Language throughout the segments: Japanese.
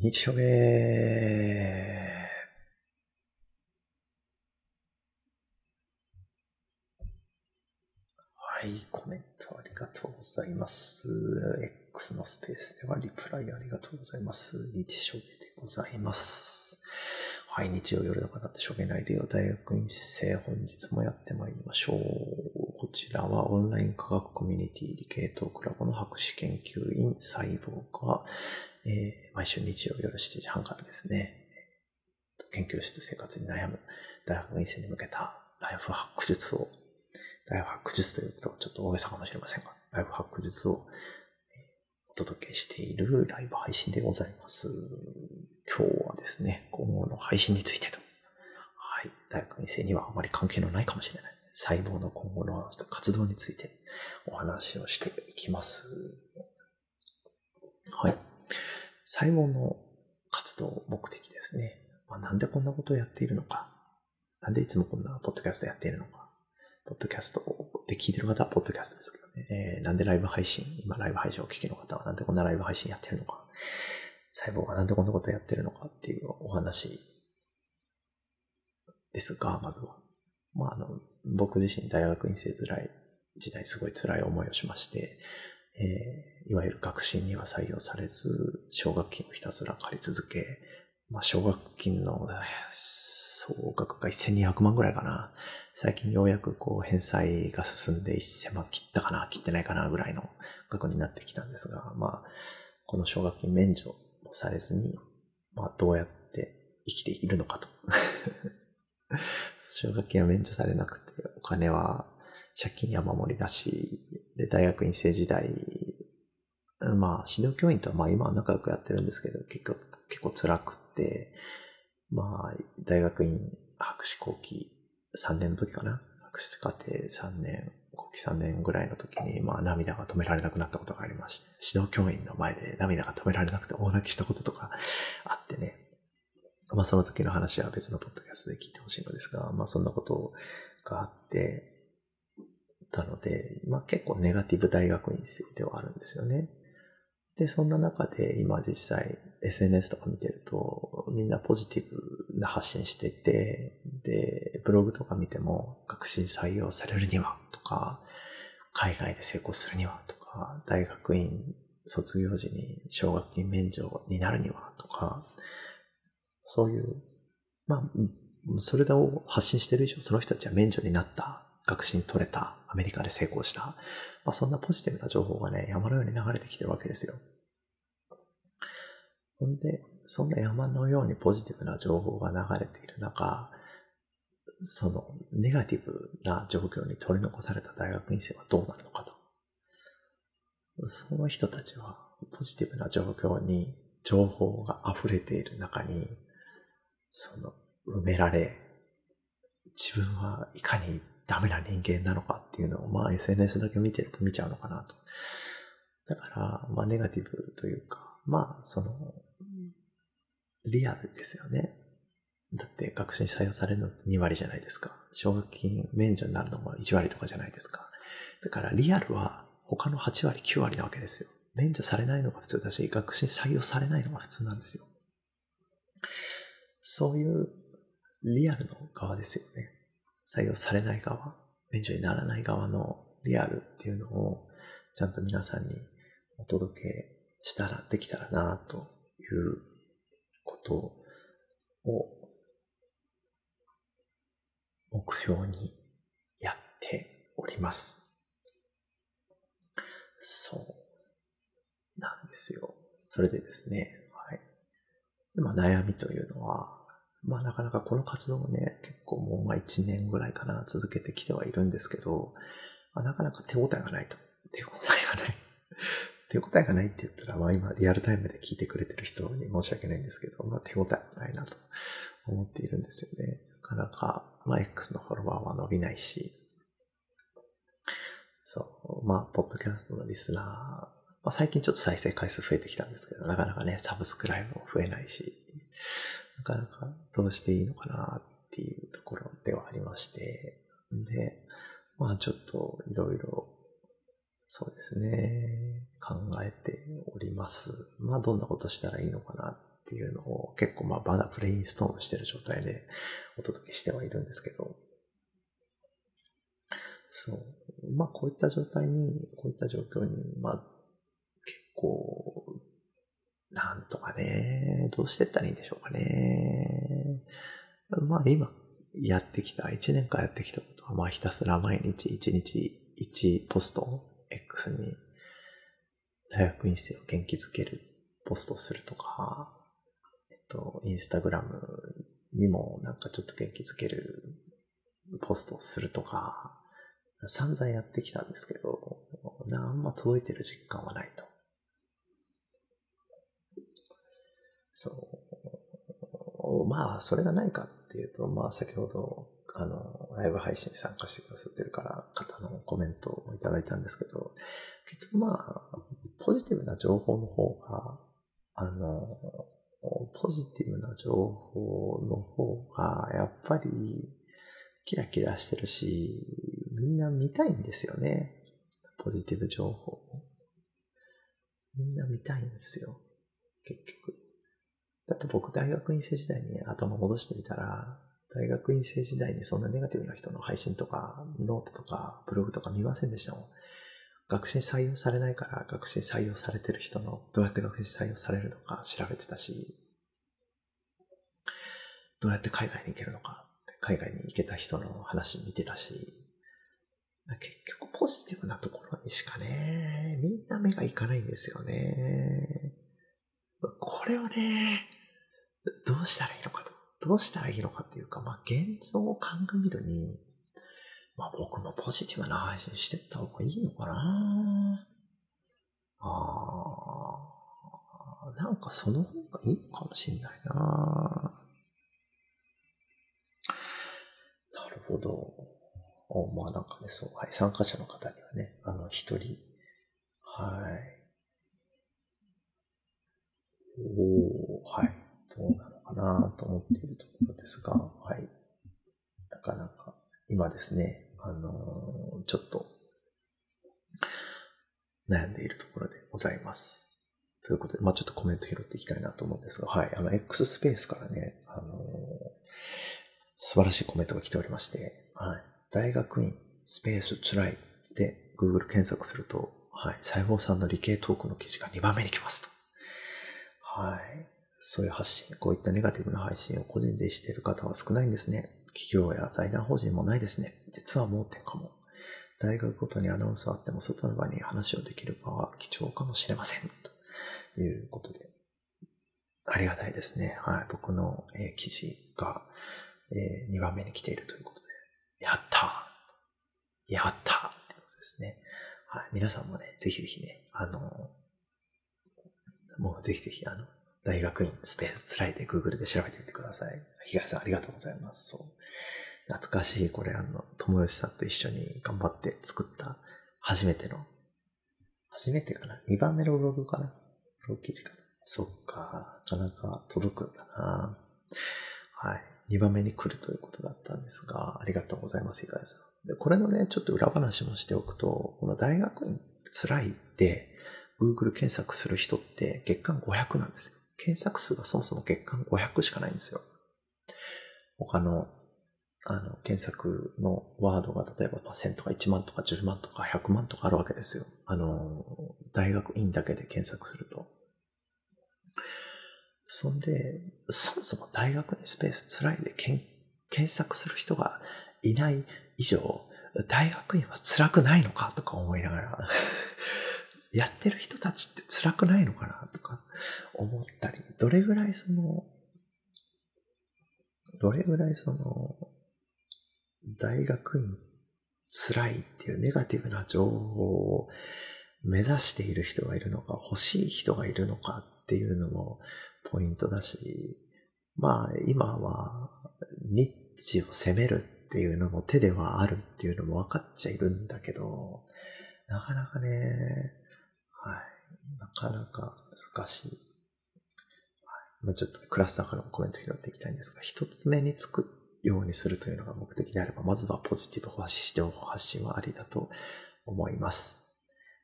日曜日はい、コメントありがとうございます。X のスペースではリプライありがとうございます。日曜日でございます。はい、日曜夜だからってしょげないでよ。大学院生、本日もやってまいりましょう。こちらはオンライン科学コミュニティ理系統クラブの博士研究員細胞が、えー、毎週日曜夜7時半からですね、研究室生活に悩む大学院生に向けたライフハック術をライフハック術というとちょっと大げさかもしれませんが、ライフハック術をお届けしているライブ配信でございます。今日はですね、今後の配信についてと。はい。大学院生にはあまり関係のないかもしれない。細胞の今後の活動についてお話をしていきます。はい。細胞の活動目的ですね。まあ、なんでこんなことをやっているのか。なんでいつもこんなポッドキャストやっているのか。ポッドキャストで聞いてる方はポッドキャストですけどね。えー、なんでライブ配信、今ライブ配信を聞きの方はなんでこんなライブ配信やってるのか、細胞がなんでこんなことやってるのかっていうお話ですが、まずは。まあ、あの、僕自身大学院生時代、時代すごい辛い思いをしまして、えー、いわゆる学信には採用されず、奨学金をひたすら借り続け、まあ、奨学金の、総額が1200万ぐらいかな。最近ようやくこう返済が進んで1000万切ったかな、切ってないかなぐらいの額になってきたんですが、まあ、この奨学金免除もされずに、まあ、どうやって生きているのかと。奨学金は免除されなくて、お金は借金山盛りだし、大学院生時代、まあ、指導教員とはまあ今は仲良くやってるんですけど、結構、結構辛くって、まあ、大学院博士後期3年の時かな博士課程3年、後期3年ぐらいの時に、まあ涙が止められなくなったことがありまして、指導教員の前で涙が止められなくて大泣きしたこととかあってね。まあその時の話は別のポッドキャストで聞いてほしいのですが、まあそんなことがあって、たので、まあ結構ネガティブ大学院生ではあるんですよね。で、そんな中で今実際 SNS とか見てるとみんなポジティブな発信してて、で、ブログとか見ても学習採用されるにはとか、海外で成功するにはとか、大学院卒業時に奨学金免除になるにはとか、そういう、まあ、それを発信してる以上、その人たちは免除になった、学習取れた、アメリカで成功した、まあ、そんなポジティブな情報がね、山のように流れてきてるわけですよ。ほんで、そんな山のようにポジティブな情報が流れている中、そのネガティブな状況に取り残された大学院生はどうなるのかと。その人たちはポジティブな状況に情報が溢れている中に、その埋められ、自分はいかにダメな人間なのかっていうのを、まあ SNS だけ見てると見ちゃうのかなと。だから、まあネガティブというか、まあその、リアルですよね。だって学習に採用されるのって2割じゃないですか。奨学金免除になるのも1割とかじゃないですか。だからリアルは他の8割、9割なわけですよ。免除されないのが普通だし、学習に採用されないのが普通なんですよ。そういうリアルの側ですよね。採用されない側、免除にならない側のリアルっていうのをちゃんと皆さんにお届けしたら、できたらなということを目標にやっております。そうなんですよ。それでですね、はい。でまあ、悩みというのは、まあなかなかこの活動もね、結構もうまあ1年ぐらいかな続けてきてはいるんですけど、まあ、なかなか手応えがないと。手応えがない。手応えがないって言ったら、まあ今リアルタイムで聞いてくれてる人に申し訳ないんですけど、まあ手応えがないなと思っているんですよね。なかなか、まあ X のフォロワーは伸びないし、そう、まあ、ポッドキャストのリスナー、まあ最近ちょっと再生回数増えてきたんですけど、なかなかね、サブスクライブも増えないし、なかなかどうしていいのかなっていうところではありまして、で、まあちょっといろいろそうですね。考えております。まあ、どんなことしたらいいのかなっていうのを結構まあまだブレインストームしてる状態でお届けしてはいるんですけど、そう。まあこういった状態に、こういった状況に、まあ結構、なんとかね、どうしてったらいいんでしょうかね。まあ今やってきた、1年間やってきたことは、まあひたすら毎日1日1ポスト X に大学院生を元気づけるポストするとか、えっと、インスタグラムにもなんかちょっと元気づけるポストをするとか、散々やってきたんですけど、あんま届いてる実感はないと。そう。まあ、それが何かっていうと、まあ、先ほど、あの、ライブ配信に参加してくださってるから方のコメントをいただいたんですけど、結局まあ、ポジティブな情報の方が、あの、ポジティブな情報の方が、やっぱり、キラキラしてるし、みんな見たいんですよね。ポジティブ情報。みんな見たいんですよ。結局。だって僕大学院生時代に頭戻してみたら、大学院生時代にそんなネガティブな人の配信とか、ノートとか、ブログとか見ませんでしたもん。学振採用されないから学振採用されてる人のどうやって学振採用されるのか調べてたし、どうやって海外に行けるのか海外に行けた人の話見てたし、結局ポジティブなところにしかね、みんな目がいかないんですよね。これをね、どうしたらいいのかと。どうしたらいいのかっていうか、まあ現状を鑑みるに、まあ僕もポジティブな配信してった方がいいのかなああ、なんかその方がいいかもしんないななるほど。おまあなんかね、そう、はい、参加者の方にはね、あの、一人、はい。おはい。どうなのかなと思っているところですが、はい。なかなか、今ですね、あのー、ちょっと、悩んでいるところでございます。ということで、まあちょっとコメント拾っていきたいなと思うんですが、はい。あの、X スペースからね、あのー、素晴らしいコメントが来ておりまして、はい。大学院スペースつらいで Google 検索すると、はい。細胞さんの理系トークの記事が2番目に来ますと。はい。そういう発信、こういったネガティブな配信を個人でしている方は少ないんですね。企業や財団法人もないですね。実は盲点かも。大学ごとにアナウンスあっても外の場に話をできる場は貴重かもしれません。ということで。ありがたいですね。はい。僕の、えー、記事が、えー、2番目に来ているということで。やったやったってことですね。はい。皆さんもね、ぜひぜひね、あの、もうぜひぜひ、あの、大学院スペースつらいで Google で調べてみてください。東さんありがとうございます。そう。懐かしい、これあの、友吉さんと一緒に頑張って作った初めての、初めてかな ?2 番目のブログかな？ブログ記事かな？そっか、なかなか届くんだなはい。2番目に来るということだったんですが、ありがとうございます、東さん。で、これのね、ちょっと裏話もしておくと、この大学院辛いって、Google 検索する人って月間500なんですよ。検索数がそもそも月間500しかないんですよ。他の、あの、検索のワードが例えば1000とか1万とか10万とか100万とかあるわけですよ。あの、大学院だけで検索すると。そんで、そもそも大学にスペース辛いで検索する人がいない以上、大学院は辛くないのかとか思いながらやってる人たちって辛くないのかなとか思ったり、どれぐらいその、どれぐらいその、大学院辛いっていうネガティブな情報を目指している人がいるのか、欲しい人がいるのかっていうのもポイントだし、まあ今はニッチを攻めるっていうのも手ではあるっていうのも分かっちゃいるんだけど、なかなかね、はい。なかなか難しい。はいまあ、ちょっとクラスターからもコメント拾っていきたいんですが、一つ目につくようにするというのが目的であれば、まずはポジティブ発信、情報発信はありだと思います。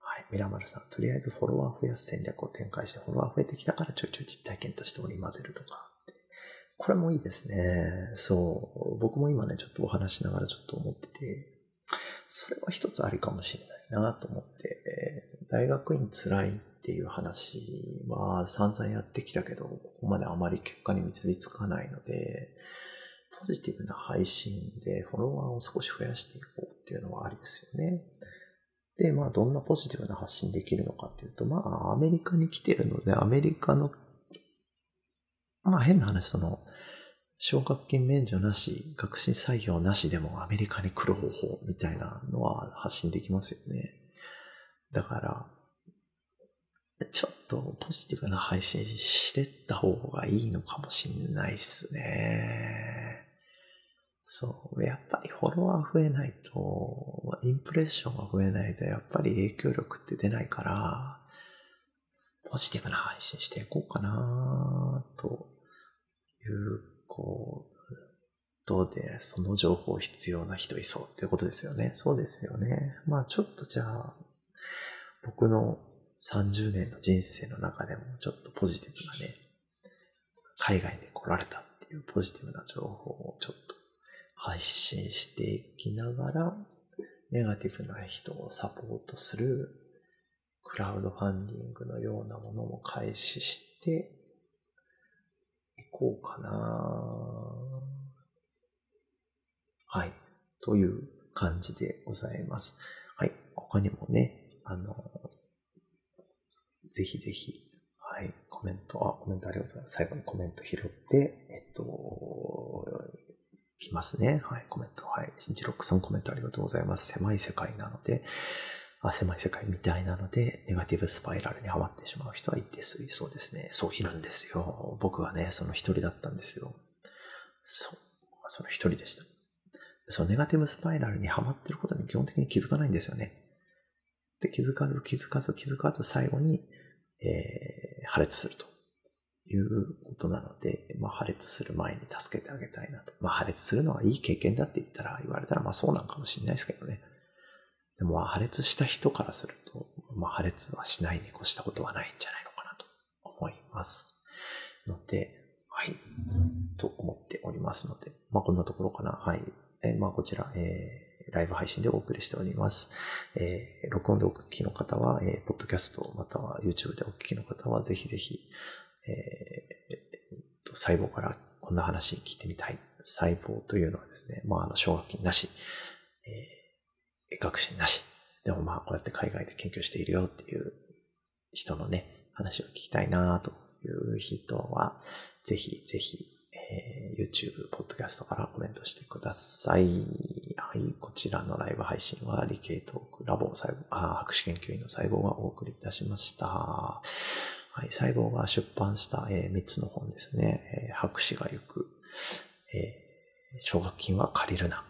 はい。ミラマルさん、とりあえずフォロワー増やす戦略を展開して、フォロワー増えてきたからちょいちょい実体験として織り交ぜるとか。これもいいですね。そう。僕も今ね、ちょっとお話しながらちょっと思ってて、それは一つありかもしれないなと思って、大学院辛いっていう話は散々やってきたけど、ここまであまり結果に結びつかないので、ポジティブな配信でフォロワーを少し増やしていこうっていうのはありですよね。で、まあ、どんなポジティブな発信できるのかっていうと、まあ、アメリカに来てるので、アメリカのまあ変な話、その、奨学金免除なし、学習採用なしでもアメリカに来る方法みたいなのは発信できますよね。だから、ちょっとポジティブな配信してった方がいいのかもしんないっすね。そう。やっぱりフォロワー増えないと、インプレッションが増えないと、やっぱり影響力って出ないから、ポジティブな配信していこうかなということで、その情報必要な人いそうってことですよね。そうですよね。まあちょっとじゃあ、僕の30年の人生の中でもちょっとポジティブなね、海外に来られたっていうポジティブな情報をちょっと配信していきながら、ネガティブな人をサポートするクラウドファンディングのようなものも開始していこうかなはい。という感じでございます。はい。他にもね、あの、ぜひぜひ、はい、コメント、あ、コメントありがとうございます。最後にコメント拾って、えっと、きますね。はい、コメント。はい。新一六さんコメントありがとうございます。狭い世界なので、あ狭い世界みたいなので、ネガティブスパイラルにはまってしまう人は一定数いそうですね。そういるんですよ。僕はね、その一人だったんですよ。そう。その一人でした。そのネガティブスパイラルにはまってることに基本的に気づかないんですよね。で、気づかず気づかず気づかず最後に、えー、破裂するということなので、まあ破裂する前に助けてあげたいなと。まあ破裂するのはいい経験だって言ったら、言われたらまあそうなんかもしれないですけどね。でも破裂した人からすると、まあ、破裂はしないに越したことはないんじゃないのかなと思います。ので、はい、と思っておりますので、まあ、こんなところかな。はい。えー、まあ、こちら、えー、ライブ配信でお送りしております。えー、録音でお聞きの方は、えー、ポッドキャストまたは YouTube でお聞きの方は、ぜひぜひ、えー、と、細胞からこんな話聞いてみたい。細胞というのはですね、まあ、あの、奨学金なし、えー学習なし。でもまあこうやって海外で研究しているよっていう人のね、話を聞きたいなという人は、ぜひぜひ、えー、YouTube、ポッドキャストからコメントしてください。はい、こちらのライブ配信は理系トークラボ細胞、あ博士研究員の細胞がお送りいたしました。はい、細胞が出版した、えー、3つの本ですね。えー、博士が行く、えー、奨学金は借りるな。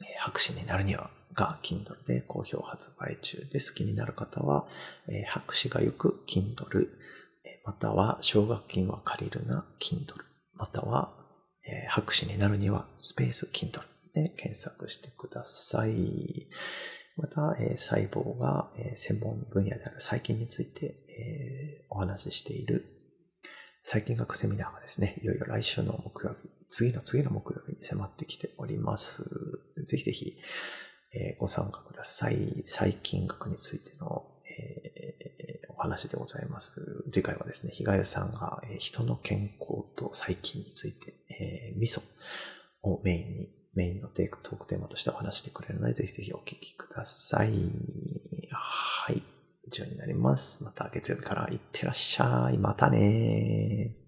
えー、博士になるにはが Kindle で好評発売中です。気になる方は、えー、博士が行く Kindle、または奨学金は借りるな Kindle、または、えー、博士になるにはスペース Kindle で検索してください。また、えー、細胞が、えー、専門分野である細菌について、えー、お話ししている細菌学セミナーがですね、いよいよ来週の木曜日、次の次の木曜日に迫ってきております。ぜひぜひ、えー、ご参加ください。細菌学についての、えー、お話でございます。次回はですね、被害さんが、えー、人の健康と細菌について、えー、味噌をメインに、メインのテイクトークテーマとしてお話してくれるので、ぜひぜひお聞きください。はい。以上になります。また月曜日からいってらっしゃい。またねー